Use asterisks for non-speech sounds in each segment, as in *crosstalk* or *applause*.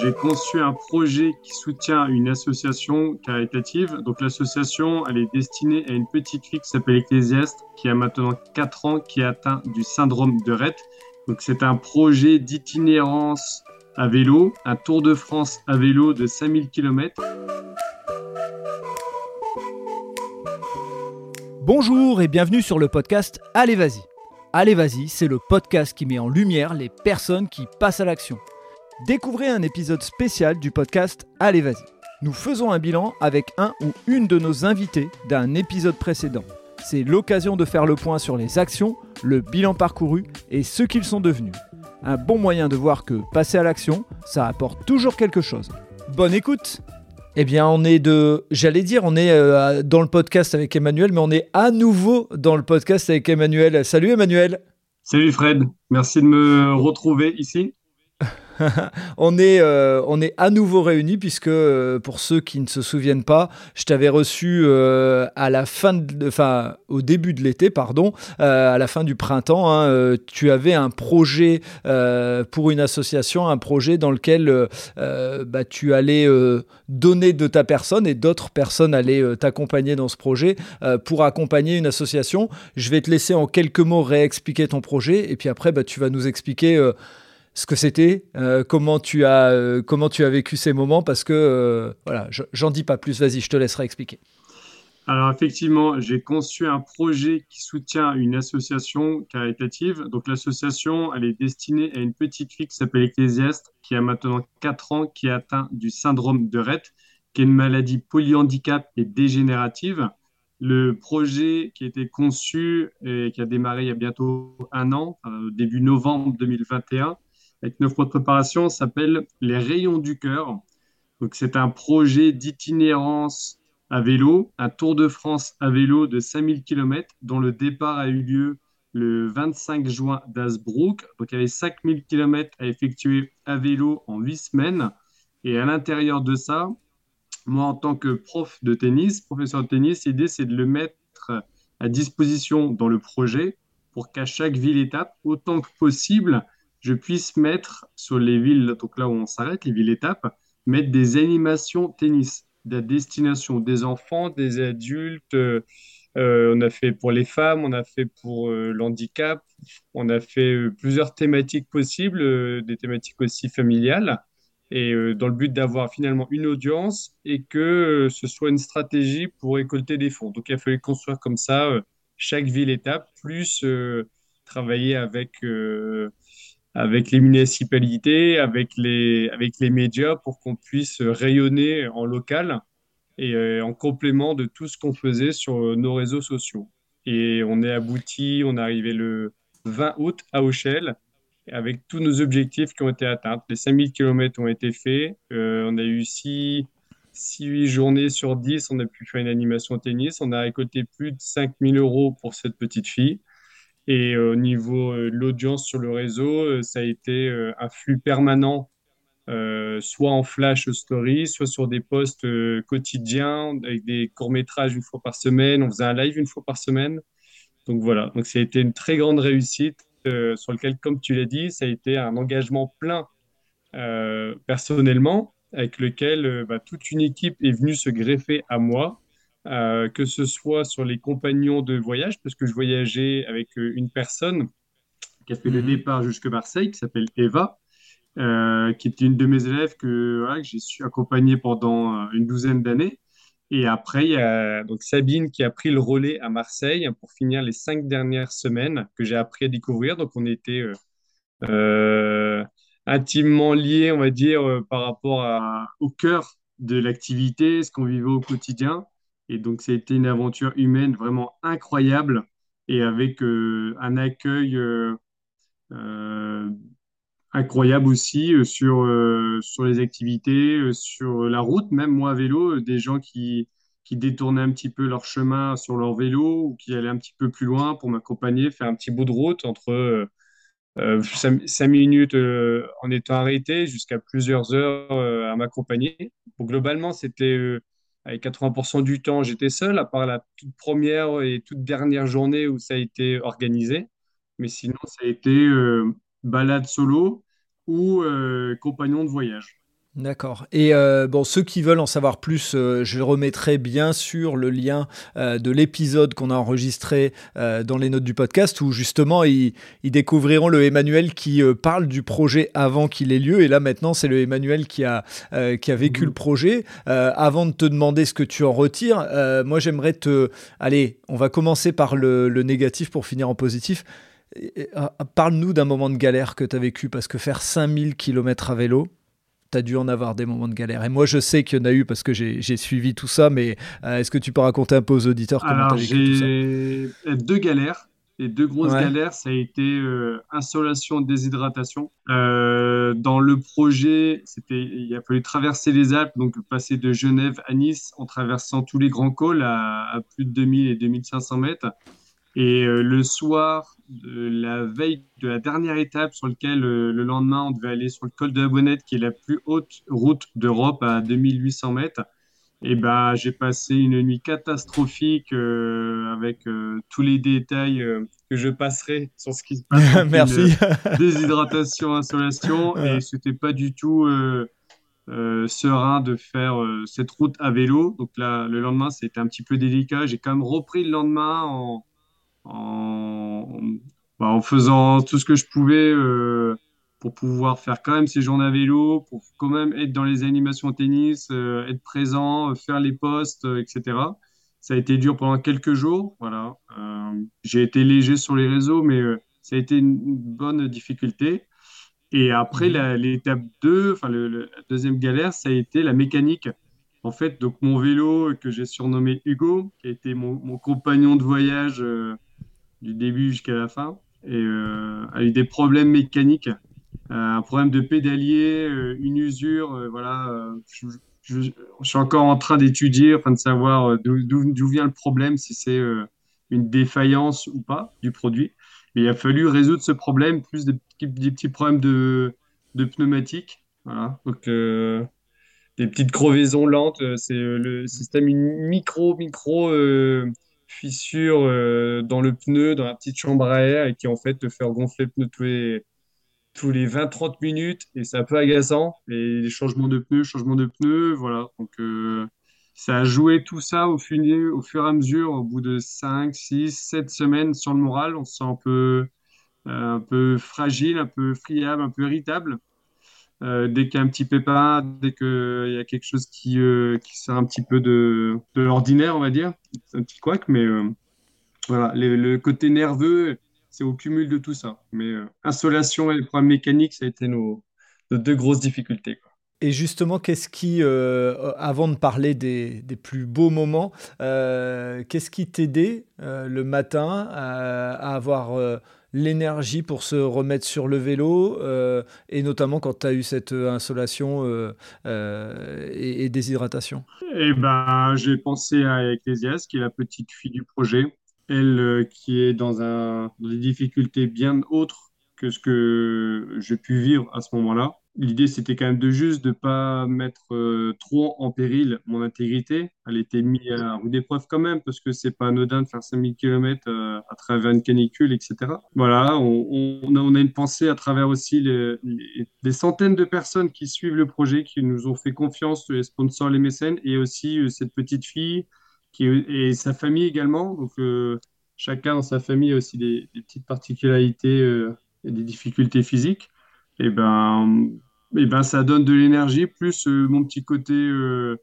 J'ai conçu un projet qui soutient une association caritative. Donc l'association, elle est destinée à une petite fille qui s'appelle Ecclésiaste, qui a maintenant 4 ans, qui est atteint du syndrome de Rett. Donc c'est un projet d'itinérance à vélo, un Tour de France à vélo de 5000 km. Bonjour et bienvenue sur le podcast Allez Vas-y. Allez Vas-y, c'est le podcast qui met en lumière les personnes qui passent à l'action. Découvrez un épisode spécial du podcast Allez Vas-y. Nous faisons un bilan avec un ou une de nos invités d'un épisode précédent. C'est l'occasion de faire le point sur les actions, le bilan parcouru et ce qu'ils sont devenus. Un bon moyen de voir que passer à l'action, ça apporte toujours quelque chose. Bonne écoute eh bien, on est de, j'allais dire, on est euh, dans le podcast avec Emmanuel, mais on est à nouveau dans le podcast avec Emmanuel. Salut Emmanuel. Salut Fred, merci de me retrouver ici. *laughs* on, est, euh, on est à nouveau réunis puisque, euh, pour ceux qui ne se souviennent pas, je t'avais reçu euh, à la fin, de, enfin, au début de l'été, pardon, à la fin du printemps. Hein, tu avais un projet pour une association, un projet dans lequel bah, tu allais donner de ta personne et d'autres personnes allaient t'accompagner dans ce projet pour accompagner une association. Je vais te laisser en quelques mots réexpliquer ton projet et puis après, bah, tu vas nous expliquer ce que c'était, euh, comment, tu as, euh, comment tu as vécu ces moments, parce que, euh, voilà, j'en dis pas plus, vas-y, je te laisserai expliquer. Alors effectivement, j'ai conçu un projet qui soutient une association caritative. Donc l'association, elle est destinée à une petite fille qui s'appelle Ecclésiaste, qui a maintenant 4 ans, qui est atteinte du syndrome de Rett, qui est une maladie polyhandicap et dégénérative. Le projet qui a été conçu et qui a démarré il y a bientôt un an, début novembre 2021, avec neuf mois de préparation, s'appelle Les Rayons du Cœur. Donc, c'est un projet d'itinérance à vélo, un Tour de France à vélo de 5000 km, dont le départ a eu lieu le 25 juin d'Asbrook. Donc, il y avait 5000 km à effectuer à vélo en 8 semaines. Et à l'intérieur de ça, moi, en tant que prof de tennis, professeur de tennis, l'idée, c'est de le mettre à disposition dans le projet pour qu'à chaque ville-étape, autant que possible, je puisse mettre sur les villes, donc là où on s'arrête, les villes-étapes, mettre des animations tennis, de destination des enfants, des adultes. Euh, on a fait pour les femmes, on a fait pour euh, l'handicap, on a fait euh, plusieurs thématiques possibles, des thématiques aussi familiales, et dans le but d'avoir finalement une audience et que ce soit une stratégie pour récolter des fonds. Donc il a fallu construire comme ça chaque ville-étape, plus travailler avec avec les municipalités, avec les, avec les médias pour qu'on puisse rayonner en local et euh, en complément de tout ce qu'on faisait sur nos réseaux sociaux. Et on est abouti, on est arrivé le 20 août à Auchel avec tous nos objectifs qui ont été atteints. Les 5000 km ont été faits. Euh, on a eu 6, 8 journées sur 10. On a pu faire une animation tennis. On a récolté plus de 5000 euros pour cette petite fille. Et euh, au niveau euh, de l'audience sur le réseau, euh, ça a été un flux permanent, soit en flash story, soit sur des posts quotidiens avec des courts-métrages une fois par semaine. On faisait un live une fois par semaine. Donc voilà, donc ça a été une très grande réussite sur lequel, comme tu l'as dit, ça a été un engagement plein personnellement, avec lequel bah, toute une équipe est venue se greffer à moi euh, que ce soit sur les compagnons de voyage, parce que je voyageais avec euh, une personne qui a fait le mhm. départ jusque Marseille, qui s'appelle Eva, euh, qui était une de mes élèves que, j'ai su accompagner pendant une douzaine d'années. Et après, il y a donc Sabine qui a pris le relais à Marseille pour finir les cinq dernières semaines que j'ai appris à découvrir. Donc, on était intimement liés, on va dire, par rapport au cœur de l'activité, ce qu'on vivait au quotidien. Et donc, ça a été une aventure humaine vraiment incroyable et avec euh, un accueil euh, euh, incroyable aussi sur, sur les activités, sur la route, même moi à vélo, des gens qui, qui détournaient un petit peu leur chemin sur leur vélo ou qui allaient un petit peu plus loin pour m'accompagner, faire un petit bout de route entre 5, minutes en étant arrêté jusqu'à plusieurs heures à m'accompagner. globalement, c'était avec 80% du temps, j'étais seul, à part la toute première et toute dernière journée où ça a été organisé. Mais sinon, ça a été euh, balade solo ou euh, compagnon de voyage. D'accord. Et euh, bon, ceux qui veulent en savoir plus, euh, je remettrai bien sûr le lien euh, de l'épisode qu'on a enregistré dans les notes du podcast où justement ils, découvriront le Emmanuel qui parle du projet avant qu'il ait lieu. Et là maintenant, c'est le Emmanuel qui a, qui a vécu le projet. avant de te demander ce que tu en retires, moi j'aimerais te... Allez, on va commencer par le, le négatif pour finir en positif. Parle-nous d'un moment de galère que tu as vécu parce que faire 5000 km à vélo, tu as dû en avoir des moments de galère. Et moi, je sais qu'il y en a eu parce que j'ai suivi tout ça, mais euh, est-ce que tu peux raconter un peu aux auditeurs comment tu as vécu tout ça? deux galères. Les deux grosses galères, ça a été euh, insolation, déshydratation. Euh, dans le projet, c'était, il a fallu traverser les Alpes, donc passer de Genève à Nice en traversant tous les grands cols à, à plus de 2000 et 2500 mètres. Et euh, le soir de la veille de la dernière étape sur lequel euh, le lendemain on devait aller sur le col de la Bonnette, qui est la plus haute route d'Europe à 2800 mètres, et ben j'ai passé une nuit catastrophique euh, avec tous les détails que je passerai sur ce qui se passe. *laughs* Merci. *laughs* déshydratation, insolation, *laughs* et c'était pas du tout serein de faire cette route à vélo. Donc là, le lendemain, c'était un petit peu délicat. J'ai quand même repris le lendemain en en, bah, en faisant tout ce que je pouvais euh, pour pouvoir faire quand même ces journées à vélo, pour quand même être dans les animations tennis, euh, être présent, faire les postes, euh, etc. Ça a été dur pendant quelques jours. Voilà. j'ai été léger sur les réseaux, mais ça a été une bonne difficulté. Et après, mhm. l'étape 2, enfin, le, la deuxième galère, ça a été la mécanique. En fait, donc mon vélo que j'ai surnommé Hugo, qui a été mon, mon compagnon de voyage du début jusqu'à la fin, et euh, a eu des problèmes mécaniques, euh, un problème de pédalier, euh, une usure, voilà. Je, suis encore en train d'étudier, enfin de savoir d'où vient le problème, si c'est une défaillance ou pas du produit. Mais il a fallu résoudre ce problème, plus des, petits problèmes de, de pneumatique. Voilà. Donc, des petites crevaisons lentes, c'est le système micro, micro fissure euh, dans le pneu, dans la petite chambre à air, et qui en fait te fait gonfler le pneu tous les, tous les 20-30 minutes, et c'est un peu agaçant. Et les changements de pneus, changements de pneus, voilà. Donc euh, ça a joué tout ça au, fur, au fur et à mesure, au bout de 5, 6, 7 semaines sur le moral. On se sent un peu, euh, un peu fragile, un peu friable, un peu irritable. Euh, dès qu'il y a un petit pépin, dès qu'il y a quelque chose qui, euh, qui sort un petit peu de, de l'ordinaire, on va dire, c'est un petit couac, mais euh, voilà, le, côté nerveux, c'est au cumul de tout ça. Mais insolation et les problèmes mécaniques, ça a été nos, deux grosses difficultés. Et justement, qu'est-ce qui, avant de parler des, des, plus beaux moments, qu'est-ce qui t'aidait le matin à avoir l'énergie pour se remettre sur le vélo, euh, et notamment quand tu as eu cette euh, insolation euh, et, déshydratation. Eh ben, j'ai pensé à Ecclésias, qui est la petite fille du projet, elle qui est dans, dans des difficultés bien autres que ce que j'ai pu vivre à ce moment-là l'idée, c'était quand même de juste de pas mettre euh, trop en péril mon intégrité. Elle était mise à rude épreuve quand même, parce que c'est pas anodin de faire 5000 km euh, à travers une canicule, etc. Voilà, on, a, une pensée à travers aussi les, centaines de personnes qui suivent le projet, qui nous ont fait confiance, les sponsors, les mécènes, et aussi euh, cette petite fille qui, et sa famille également. Donc, chacun dans sa famille a aussi des petites particularités et des difficultés physiques et eh ben, et eh ben ça donne de l'énergie, plus euh, mon petit côté euh,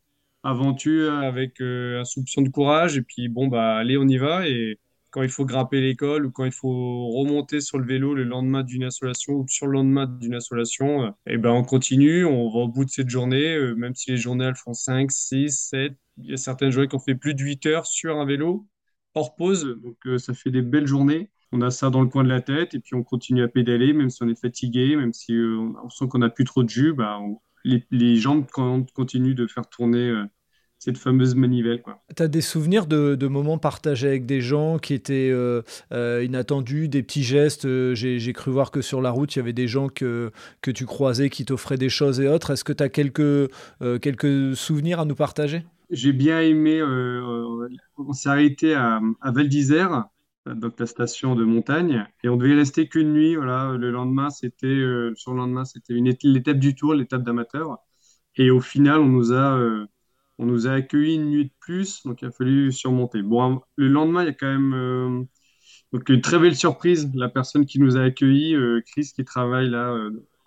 aventure avec euh, un soupçon de courage. Et puis bon, bah allez, on y va. Et quand il faut grimper l'école ou quand il faut remonter sur le vélo le lendemain d'une insolation ou sur le lendemain d'une insolation, et eh ben on continue, on va au bout de cette journée, même si les journées elles font 5, 6, 7. Il y a certaines journées qui ont fait plus de 8 heures sur un vélo hors pause, donc ça fait des belles journées on a ça dans le coin de la tête et puis on continue à pédaler, même si on est fatigué, même si euh, on sent qu'on n'a plus trop de jus, bah, les, jambes continuent de faire tourner euh, cette fameuse manivelle. Tu as des souvenirs de, moments partagés avec des gens qui étaient euh, inattendus, des petits gestes J'ai cru voir que sur la route, il y avait des gens que, que tu croisais qui t'offraient des choses et autres. Est-ce que tu as quelques, quelques souvenirs à nous partager? J'ai bien aimé, on s'est arrêté à, à Val d'Isère donc la station de montagne. Et on devait rester qu'une nuit. Voilà. Le lendemain, c'était euh, sur le lendemain, c'était une l'étape du tour, l'étape d'amateur. Et au final, on nous a, on nous a accueillis une nuit de plus, donc il a fallu surmonter. Bon, le lendemain, il y a quand même donc une très belle surprise. La personne qui nous a accueillis, Chris, qui travaille là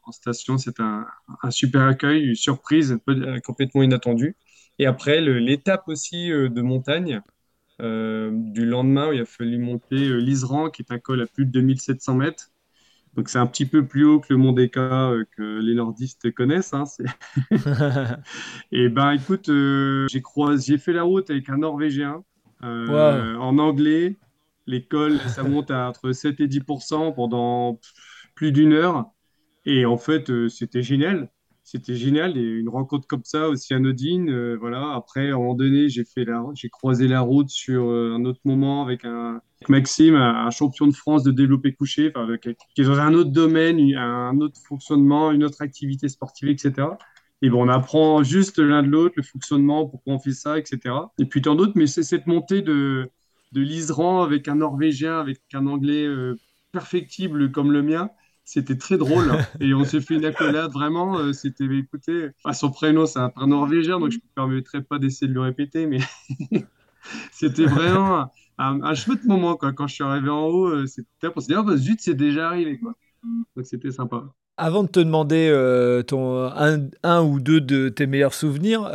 en station, c'est un, un, super accueil, une surprise complètement inattendue. Et après, l'étape aussi de montagne, euh, du lendemain, où il a fallu monter euh, l'Isran, qui est un col à plus de 2700 mètres. Donc c'est un petit peu plus haut que le Mont Deka euh, que les nordistes connaissent. Hein, *laughs* et ben écoute, j'ai croisé, j'ai fait la route avec un Norvégien en anglais. L'école, ça *laughs* monte à entre 7 et 10% pendant plus d'une heure. Et en fait, c'était génial c'était génial et une rencontre comme ça aussi anodine euh, voilà. Après à un moment donné j'ai fait la j'ai croisé la route sur euh, un autre moment avec un Maxime un, champion de France de développé couché enfin, qui est dans un autre domaine un autre fonctionnement une autre activité sportive etc et bon on apprend juste l'un de l'autre le fonctionnement pourquoi on fait ça etc et puis tant d'autres mais c'est cette montée de de l'Isran avec un Norvégien avec un Anglais euh, perfectible comme le mien c'était très drôle. *laughs* et on s'est fait une accolade, vraiment. Euh, c'était, écoutez, son prénom, c'est un, norvégien, donc je ne me permettrai pas d'essayer de le répéter, mais *laughs* c'était vraiment un, chouette moment. Quoi. Quand je suis arrivé en haut, euh, c'était pour se dire, oh, bah, zut, c'est déjà arrivé. Quoi. Donc c'était sympa. Avant de te demander euh, ton, un, un, ou deux de tes meilleurs souvenirs,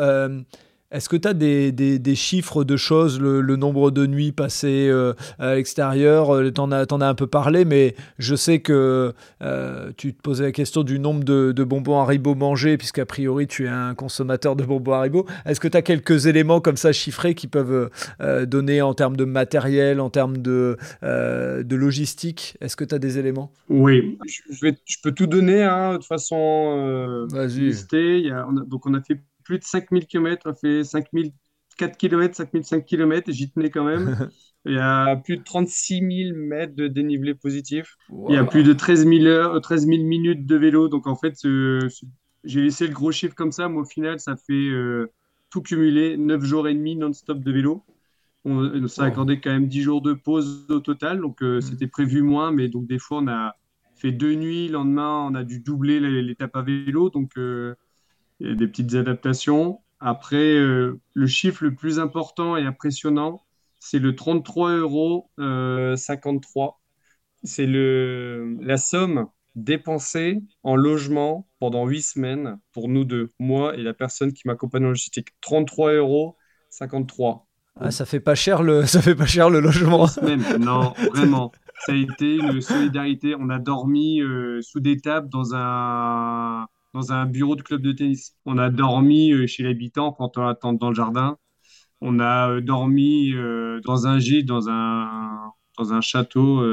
est-ce que tu as des, des, chiffres de choses, le, nombre de nuits passées euh, à l'extérieur euh, Tu en, as un peu parlé, mais je sais que euh, tu te posais la question du nombre de, de bonbons Haribo mangés, puisqu'a priori tu es un consommateur de bonbons Haribo. Est-ce que tu as quelques éléments comme ça chiffrés qui peuvent donner en termes de matériel, en termes de, de logistique? Est-ce que tu as des éléments? Oui, je, vais, je, peux tout donner hein, de façon listée. donc on a fait plus de 5000 km, on fait 5004 km, 5005 km, et j'y tenais quand même. *laughs* Il y a plus de 36 000 mètres de dénivelé positif. Il y a plus de 13 000, heures, 13 000 minutes de vélo. Donc en fait, j'ai laissé le gros chiffre comme ça, mais au final, ça fait euh, tout cumulé 9 jours et demi non-stop de vélo. On, s'est accordé quand même 10 jours de pause au total. Donc euh, mm. c'était prévu moins, mais donc des fois, on a fait deux nuits. Le lendemain, on a dû doubler l'étape à vélo. Donc euh, des petites adaptations. Après, euh, le chiffre le plus important et impressionnant, c'est le 33,53 euros. Euh, c'est le, la somme dépensée en logement pendant huit semaines pour nous deux, moi et la personne qui m'accompagne en logistique. 33,53 euros. Ah, ça fait pas cher le, *laughs* ça fait pas cher le logement. non, vraiment. Ça a été une solidarité. On a dormi euh, sous des tables dans un, dans un bureau de club de tennis. On a dormi euh, chez l'habitant quand on attend dans le jardin. On a euh, dormi euh, dans un gîte, dans un, dans un château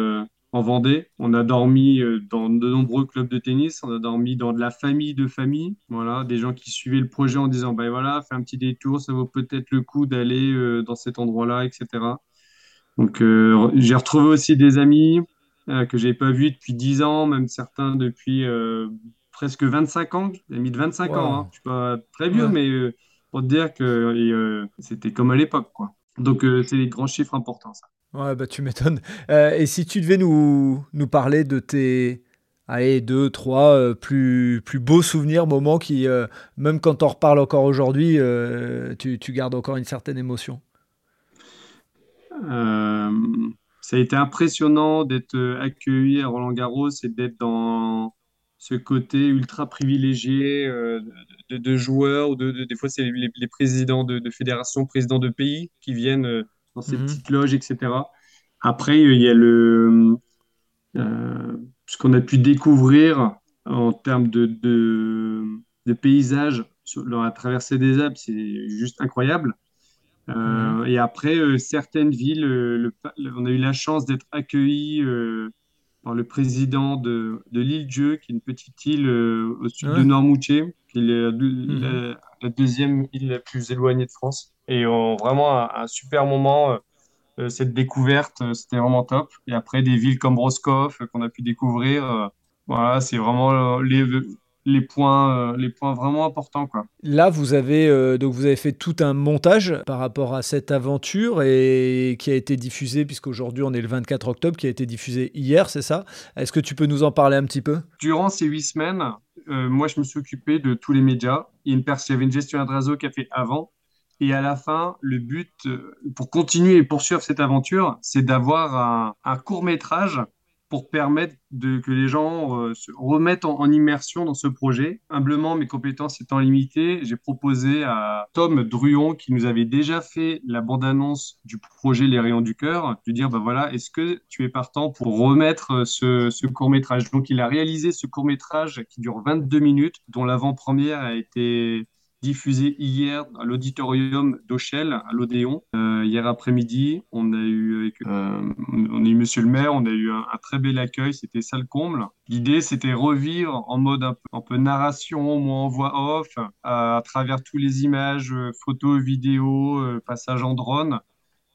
en Vendée. On a dormi dans de nombreux clubs de tennis. On a dormi dans de la famille de famille. Voilà, des gens qui suivaient le projet en disant, ben voilà, fais un petit détour, ça vaut peut-être le coup d'aller dans cet endroit-là, etc. Donc, j'ai retrouvé aussi des amis que j'avais pas vus depuis 10 ans, même certains depuis presque 25 ans. J'ai mis de 25 ans. Hein. Je suis pas très vieux, mais euh, pour te dire que euh, c'était comme à l'époque. quoi. Donc, euh, c'est des grands chiffres importants, ça. Ouais, bah, tu m'étonnes. et si tu devais nous, nous parler de tes allez, deux, trois plus, plus beaux souvenirs, moments qui, même quand on reparle encore aujourd'hui, tu, tu, gardes encore une certaine émotion? Ça a été impressionnant d'être accueilli à Roland Garros et d'être dans, ce côté ultra privilégié euh, de, joueurs, ou de, des fois c'est les, présidents de, fédérations, présidents de pays qui viennent euh, dans ces mhm. petites loges, etc. Après, il y a le, euh, ce qu'on a pu découvrir en termes de, de, paysages sur la traversée des Alpes, c'est juste incroyable. Mhm. Et après, certaines villes, on a eu la chance d'être accueillis par le président de, de l'île Dieu, qui est une petite île euh, au sud de Noirmoutier, qui est mhm. la, deuxième île la plus éloignée de France. Et vraiment un, super moment. Euh, euh, cette découverte, c'était vraiment top. Et après, des villes comme Roscoff qu'on a pu découvrir. voilà, c'est vraiment les, les points, euh, les points vraiment importants. Quoi. Là, vous avez, euh, donc vous avez fait tout un montage par rapport à cette aventure et qui a été diffusé, puisqu'aujourd'hui on est le 24 octobre, qui a été diffusé hier, c'est ça? Est-ce que tu peux nous en parler un petit peu? Durant ces huit semaines, euh, moi je me suis occupé de tous les médias. Il y, une il y avait une gestionnaire de réseau qui a fait avant. Et à la fin, le but, pour continuer et poursuivre cette aventure, c'est d'avoir un, un court métrage pour permettre de, que les gens euh, se remettent en, immersion dans ce projet. Humblement, mes compétences étant limitées, j'ai proposé à Tom Druon, qui nous avait déjà fait la bande-annonce du projet Les Rayons du Cœur, de dire, ben voilà, est-ce que tu es partant pour remettre ce, ce court-métrage? Donc, il a réalisé ce court-métrage qui dure 22 minutes, dont l'avant-première a été diffusé hier à l'auditorium d'Auchel, à l'Odéon. Euh, hier après-midi, on a eu euh, on a eu Monsieur le maire, on a eu un, très bel accueil, c'était ça le comble. L'idée, c'était revivre en mode un peu, un peu narration, moins en voix off, à, travers toutes les images, euh, photos, vidéos, passages en drone,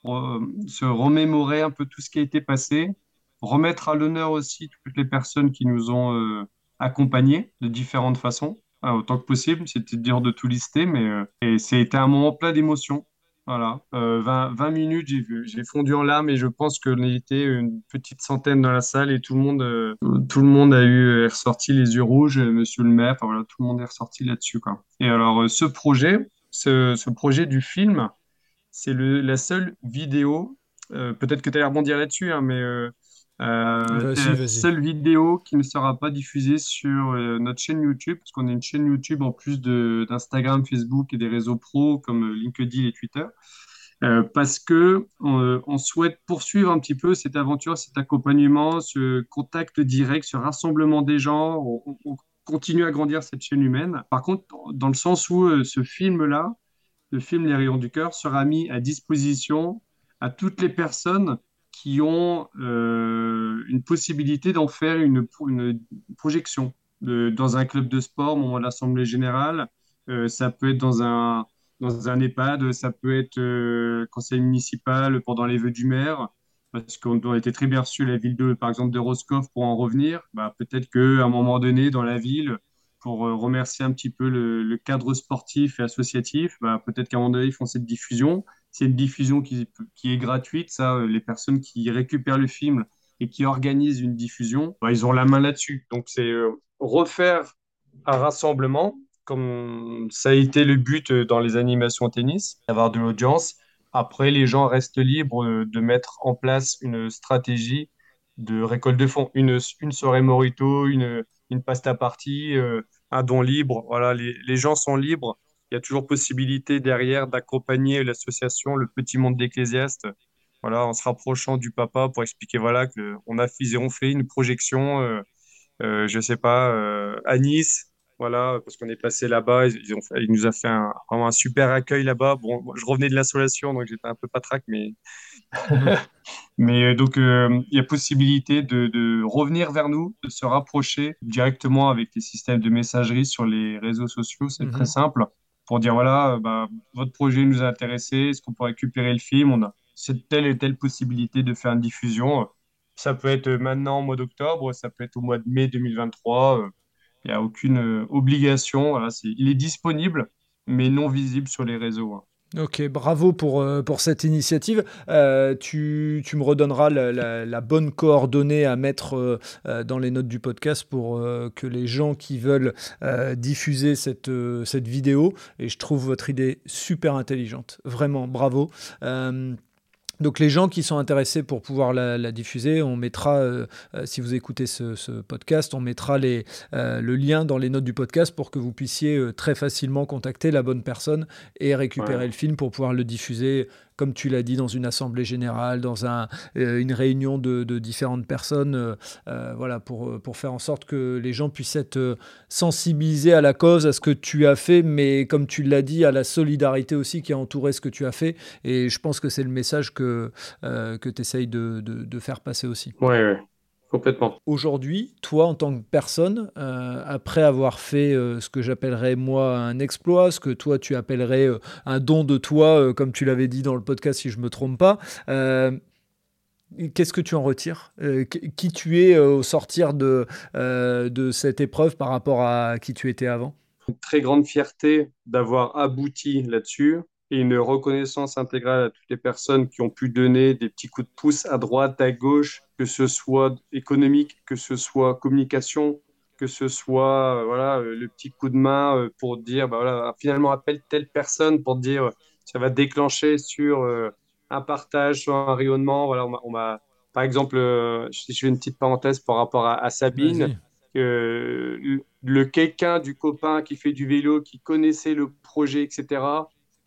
se remémorer un peu tout ce qui a été passé, remettre à l'honneur aussi toutes les personnes qui nous ont accompagnés de différentes façons. Ah, autant que possible. C'était dur de tout lister, mais euh, c'était un moment plein d'émotions. Voilà, 20, euh, 20, minutes, j'ai fondu en larmes et je pense qu'on était une petite centaine dans la salle et tout le monde, euh, tout le monde a eu est ressorti les yeux rouges, monsieur le maire, enfin voilà, tout le monde est ressorti là-dessus. Et alors, ce projet, ce, ce projet du film, c'est la seule vidéo, peut-être que tu allais rebondir là-dessus, hein, mais euh, c'est la seule vidéo qui ne sera pas diffusée sur euh, notre chaîne YouTube, parce qu'on a une chaîne YouTube en plus d'Instagram, Facebook et des réseaux pros comme euh, LinkedIn et Twitter. parce que on, souhaite poursuivre un petit peu cette aventure, cet accompagnement, ce contact direct, ce rassemblement des gens. On, on continue à grandir cette chaîne humaine. Par contre, dans le sens où ce film-là, le film Les Rayons du Cœur, sera mis à disposition à toutes les personnes qui ont euh, une possibilité d'en faire une, projection dans un club de sport au moment de l'Assemblée générale. Euh, ça peut être dans un, dans un EHPAD, ça peut être euh, conseil municipal pendant les vœux du maire, parce qu'on a été très bien reçu la ville de, par exemple, de Roscoff pour en revenir. Bah, Peut-être qu'à un moment donné, dans la ville, pour remercier un petit peu le, le cadre sportif et associatif, bah, peut-être qu'à un moment donné, ils font cette diffusion c'est une diffusion qui, est gratuite. Ça, euh, les personnes qui récupèrent le film et qui organisent une diffusion, bah, ils ont la main là-dessus. Donc, c'est euh, refaire un rassemblement, comme ça a été le but euh, dans les animations tennis, d'avoir de l'audience. Après, les gens restent libres de mettre en place une stratégie de récolte de fonds. Une, soirée morito, une, une pasta party, un don libre. Voilà, les gens sont libres il y a toujours possibilité derrière d'accompagner l'association Le Petit Monde d'Ecclésiaste, voilà, en se rapprochant du papa pour expliquer voilà, qu'on a fait, on fait une projection, euh, euh, je sais pas, euh, à Nice, voilà, parce qu'on est passé là-bas, ils, ont fait, nous a fait un, vraiment un super accueil là-bas. Bon, je revenais de l'insolation, donc j'étais un peu patraque, mais, *laughs* mais donc il y a possibilité de, de, revenir vers nous, de se rapprocher directement avec les systèmes de messagerie sur les réseaux sociaux, c'est très mhm. simple pour dire voilà, euh, bah, votre projet nous a intéressé, est-ce qu'on peut récupérer le film? On a cette telle et telle possibilité de faire une diffusion. Ça peut être maintenant au mois d'octobre, ça peut être au mois de mai 2023. Euh, il n'y a aucune euh, obligation. Il est disponible, mais non visible sur les réseaux. Ok, bravo pour, euh, cette initiative. Euh, tu, me redonneras la, bonne coordonnée à mettre euh, dans les notes du podcast pour que les gens qui veulent diffuser cette vidéo, et je trouve votre idée super intelligente. Vraiment, bravo. Donc les gens qui sont intéressés pour pouvoir la, diffuser, on mettra, euh, euh, si vous écoutez ce, podcast, on mettra les, euh, le lien dans les notes du podcast pour que vous puissiez très facilement contacter la bonne personne et récupérer le film pour pouvoir le diffuser comme tu l'as dit, dans une assemblée générale, dans un, euh, une réunion de, différentes personnes, euh, euh, voilà, pour, pour faire en sorte que les gens puissent être sensibilisés à la cause, à ce que tu as fait, mais comme tu l'as dit, à la solidarité aussi qui a entouré ce que tu as fait. Et je pense que c'est le message que, que tu essayes de, de, faire passer aussi. Oui, ouais. Complètement. Aujourd'hui, toi, en tant que personne, euh, après avoir fait euh, ce que j'appellerais moi un exploit, ce que toi tu appellerais euh, un don de toi, comme tu l'avais dit dans le podcast si je ne me trompe pas, Qu'est-ce que tu en retires? Qui tu es au sortir de, de cette épreuve par rapport à qui tu étais avant? Une très grande fierté d'avoir abouti là-dessus et une reconnaissance intégrale à toutes les personnes qui ont pu donner des petits coups de pouce à droite, à gauche, que ce soit économique, que ce soit communication, que ce soit voilà le petit coup de main pour dire bah, voilà finalement appelle telle personne pour dire ça va déclencher sur un partage, sur un rayonnement. Voilà, on m'a, par exemple, euh, je fais une petite parenthèse par rapport à, Sabine, le quelqu'un du copain qui fait du vélo, qui connaissait le projet, etc.,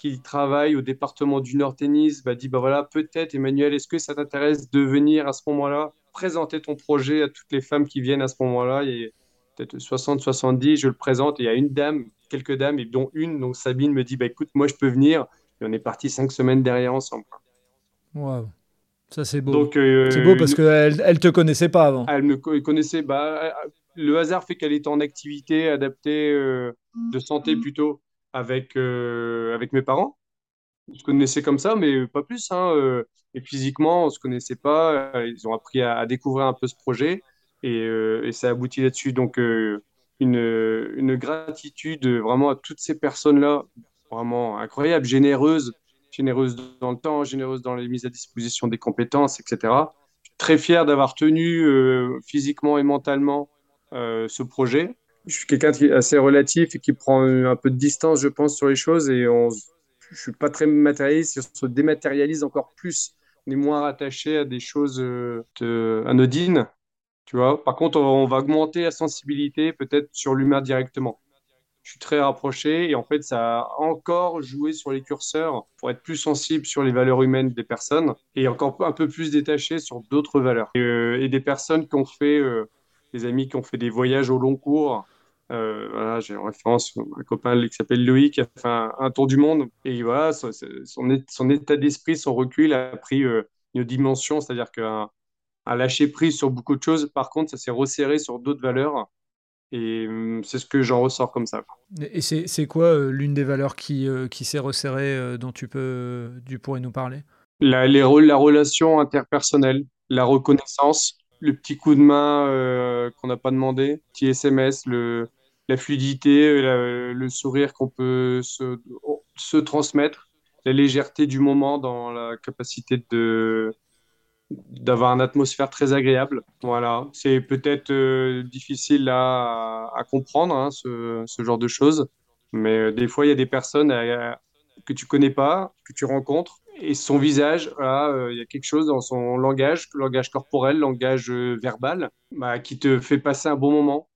qui travaille au département du Nord Tennis, bah, dit bah voilà, peut-être Emmanuel, est-ce que ça t'intéresse de venir à ce moment-là présenter ton projet à toutes les femmes qui viennent à ce moment-là? Il y a peut-être 60, 70, je le présente, et il y a une dame, quelques dames, et dont une, donc Sabine me dit bah écoute, moi je peux venir, et on est parti cinq semaines derrière ensemble. Waouh. Ça, c'est beau. Euh, c'est beau parce qu'elle ne te connaissait pas avant. Elle me connaissait. Bah, le hasard fait qu'elle était en activité adaptée euh, de santé mm. plutôt avec, euh, avec mes parents. On se connaissait comme ça, mais pas plus. Hein, et physiquement, on se connaissait pas. Ils ont appris à, découvrir un peu ce projet et, et ça aboutit là-dessus. Donc, une, une gratitude vraiment à toutes ces personnes-là, vraiment incroyable, généreuses généreuse dans le temps, généreuse dans les mises à disposition des compétences, etc. Très fier d'avoir tenu euh, physiquement et mentalement euh, ce projet. Je suis quelqu'un qui est assez relatif et qui prend un peu de distance, je pense, sur les choses et on, je suis pas très matérialiste, on se dématérialise encore plus. On est moins rattaché à des choses euh, anodines, tu vois. Par contre, on va augmenter la sensibilité peut-être sur l'humain directement je suis très rapproché et en fait, ça a encore joué sur les curseurs pour être plus sensible sur les valeurs humaines des personnes et encore un peu plus détaché sur d'autres valeurs. Et, euh, des personnes qui ont fait, euh, des amis qui ont fait des voyages au long cours. Euh, voilà, j'ai en référence un copain qui s'appelle Loïc qui a fait un, tour du monde et voilà, son, son état d'esprit, son recul a pris une dimension, c'est-à-dire qu'un un lâcher prise sur beaucoup de choses. Par contre, ça s'est resserré sur d'autres valeurs et hum, c'est ce que j'en ressors comme ça. Et c'est quoi euh, l'une des valeurs qui, euh, qui s'est resserrée euh, dont tu, peux, tu pourrais nous parler? La, les, la relation interpersonnelle, la reconnaissance, le petit coup de main qu'on n'a pas demandé, petit SMS, le, la fluidité, le sourire qu'on peut se, transmettre, la légèreté du moment dans la capacité de, d'avoir une atmosphère très agréable. Voilà, c'est peut-être euh, difficile à, à comprendre hein, ce, ce, genre de choses, mais euh, des fois il y a des personnes euh, que tu connais pas, que tu rencontres, et son visage, il y a quelque chose dans son langage, langage corporel, langage verbal, bah, qui te fait passer un bon moment.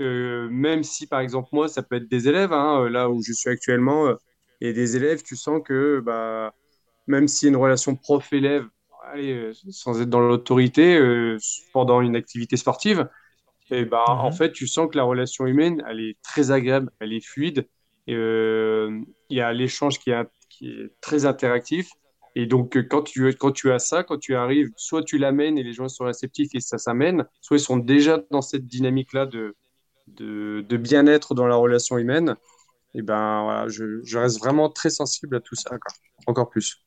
Même si par exemple moi, ça peut être des élèves, hein, là où je suis actuellement, y a des élèves, tu sens que bah, même a une relation prof-élève euh, sans être dans l'autorité, euh, pendant une activité sportive, et ben, en mhm. fait, tu sens que la relation humaine, elle est très agréable, elle est fluide. Euh, il y a l'échange qui, qui, est très interactif. Et donc, quand tu, quand tu as ça, quand tu arrives, soit tu l'amènes et les gens sont réceptifs et ça s'amène, soit ils sont déjà dans cette dynamique-là de, de, bien-être dans la relation humaine. Et ben voilà, je, je, reste vraiment très sensible à tout ça, encore plus.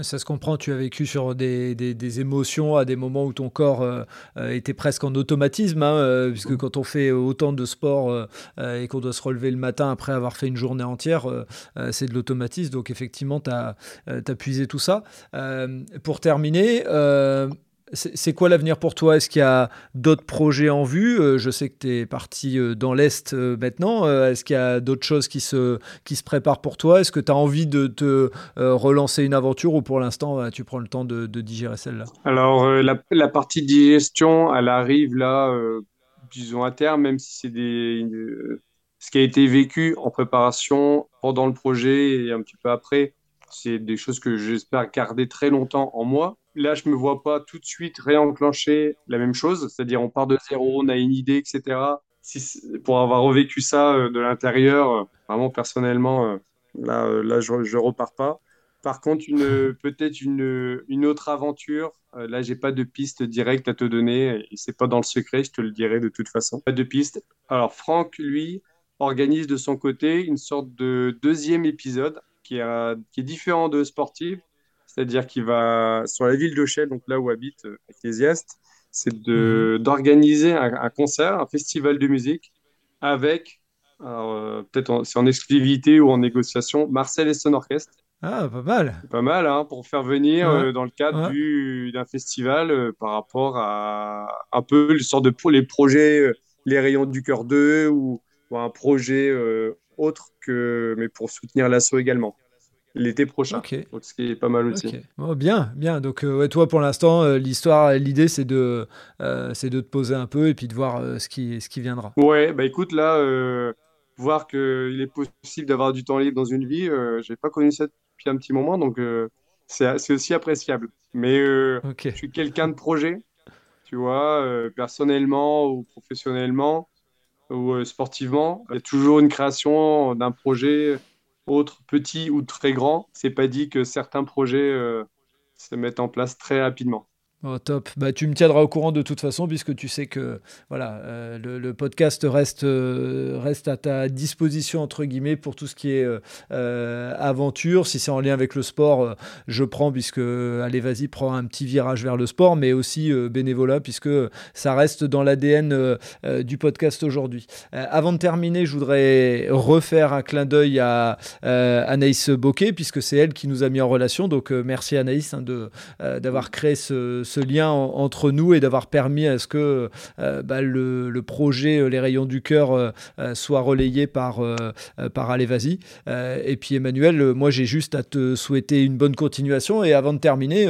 Ça se comprend, tu as vécu sur des, des, émotions à des moments où ton corps euh, euh, était presque en automatisme, hein, euh, puisque quand on fait autant de sport et qu'on doit se relever le matin après avoir fait une journée entière, c'est de l'automatisme. Donc effectivement, tu as, as, puisé tout ça. pour terminer, c'est quoi l'avenir pour toi? Est-ce qu'il y a d'autres projets en vue? Euh, Je sais que tu es parti euh, dans l'Est euh, maintenant. Est-ce qu'il y a d'autres choses qui se, qui se préparent pour toi? Est-ce que tu as envie de te relancer une aventure ou pour l'instant tu prends le temps de, digérer celle-là? Alors la, partie digestion, elle arrive là, disons à terme, même si c'est des, ce qui a été vécu en préparation pendant le projet et un petit peu après. C'est des choses que j'espère garder très longtemps en moi là, je me vois pas tout de suite réenclencher la même chose, c'est-à-dire on part de zéro, on a une idée, etc. Pour avoir revécu ça euh, de l'intérieur, euh, vraiment personnellement, euh, là, là, je, ne repars pas. Par contre, peut-être une, une autre aventure. Là, j'ai pas de piste directe à te donner et c'est pas dans le secret, je te le dirai de toute façon. Pas de piste. Alors, Franck, lui, organise de son côté une sorte de deuxième épisode qui est, qui est différent de Sportive c'est-à-dire qu'il va sur la ville de Chelles, donc là où habite Ecclésiaste, c'est de, mhm. d'organiser un, concert, un festival de musique avec, peut-être c'est en exclusivité ou en négociation, Marcel et son orchestre. Ah, pas mal. Pas mal, hein, pour faire venir euh, dans le cadre d'un festival euh, par rapport à un peu le sort de les projets, euh, les rayons du cœur 2 ou, un projet autre que, mais pour soutenir l'assaut également l'été prochain. Donc, ce qui est pas mal aussi. Oh, bien, bien. Donc, toi, pour l'instant, l'histoire, l'idée, c'est de, c'est de te poser un peu et puis de voir ce, qui, ce qui viendra. Ouais, bah écoute, là, voir qu'il est possible d'avoir du temps libre dans une vie, je n'ai pas connu ça un petit moment, donc euh, c'est aussi appréciable. Mais euh, je suis quelqu'un de projet, tu vois, euh, personnellement ou professionnellement ou sportivement. Il y a toujours une création d'un projet, autre petit ou très grand. C'est pas dit que certains projets se mettent en place très rapidement. Oh, top. Bah, tu me tiendras au courant de toute façon, puisque tu sais que voilà, euh, le, podcast reste, euh, reste à ta disposition, entre guillemets, pour tout ce qui est euh, aventure. Si c'est en lien avec le sport, je prends, puisque, allez, vas-y, prends un petit virage vers le sport, mais aussi bénévolat, puisque ça reste dans l'ADN du podcast aujourd'hui. avant de terminer, je voudrais refaire un clin d'œil à Anaïs Boquet, puisque c'est elle qui nous a mis en relation. Donc, merci Anaïs hein, d'avoir créé ce ce lien entre nous et d'avoir permis à ce que euh, bah, le, projet euh, Les Rayons du Cœur euh, soit relayé par, par Allez Vas-y. et puis Emmanuel, moi j'ai juste à te souhaiter une bonne continuation et avant de terminer,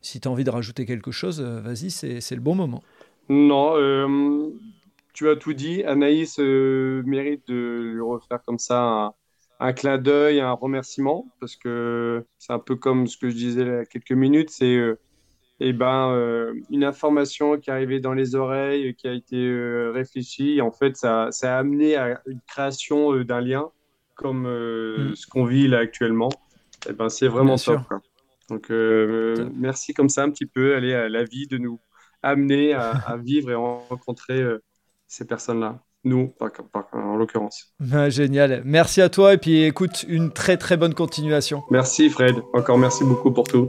si tu as envie de rajouter quelque chose, vas-y, c'est le bon moment. Non, tu as tout dit. Anaïs mérite de lui refaire comme ça un, clin d'œil, un remerciement, parce que c'est un peu comme ce que je disais il y a quelques minutes, c'est et eh ben, euh, une information qui est arrivée dans les oreilles, qui a été euh, réfléchie, en fait, ça, ça, a amené à une création euh, d'un lien comme mm. ce qu'on vit là actuellement. Et eh ben, c'est vraiment top. Donc, merci comme ça un petit peu, aller à la vie de nous amener à, *laughs* vivre et rencontrer ces personnes-là. Nous, en l'occurrence. Ben, *laughs* génial. Merci à toi et puis écoute, une très très bonne continuation. Merci Fred. Encore merci beaucoup pour tout.